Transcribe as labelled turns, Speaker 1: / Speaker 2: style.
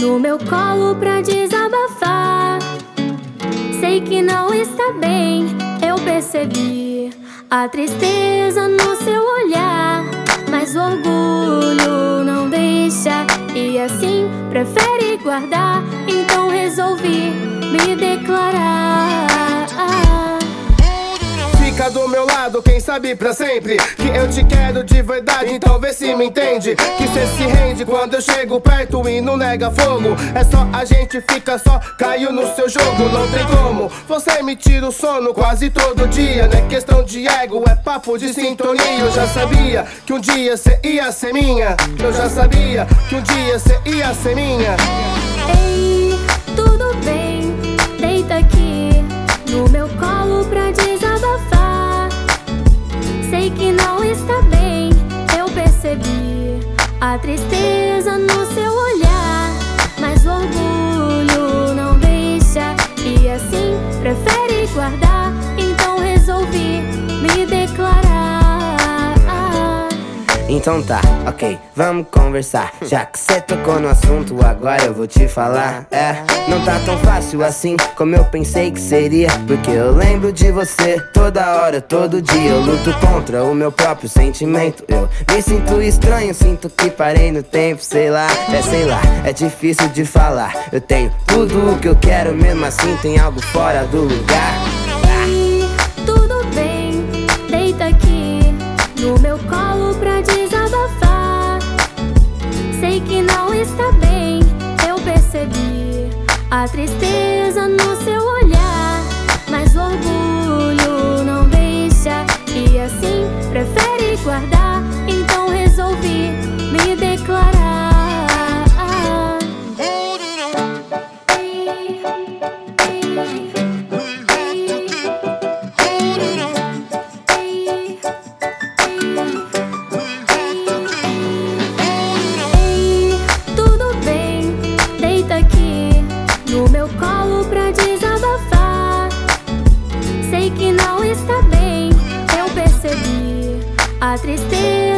Speaker 1: no meu colo pra desabafar. Sei que não está bem, eu percebi a tristeza no seu olhar. Mas o orgulho não deixa, e assim prefere guardar. Então resolvi me declarar
Speaker 2: do meu lado, quem sabe pra sempre. Que eu te quero de verdade, então vê se me entende. Que cê se rende quando eu chego perto e não nega fogo. É só a gente fica só, caiu no seu jogo, não tem como. Você me tira o sono quase todo dia Não é questão de ego, é papo de sintonia. Eu já sabia que um dia cê ia ser minha. Eu já sabia que um dia cê ia ser minha.
Speaker 1: Ei, tudo bem, está bem. Eu percebi a tristeza Então
Speaker 3: tá, ok, vamos conversar. Já que cê tocou no assunto, agora eu vou te falar. É, não tá tão fácil assim como eu pensei que seria. Porque eu lembro de você toda hora, todo dia. Eu luto contra o meu próprio sentimento. Eu me sinto estranho, sinto que parei no tempo, sei lá. É, sei lá, é difícil de falar. Eu tenho tudo o que eu quero, mesmo assim tem algo fora do lugar.
Speaker 1: A tristeza no seu pra desabafar. Sei que não está bem, eu percebi a tristeza.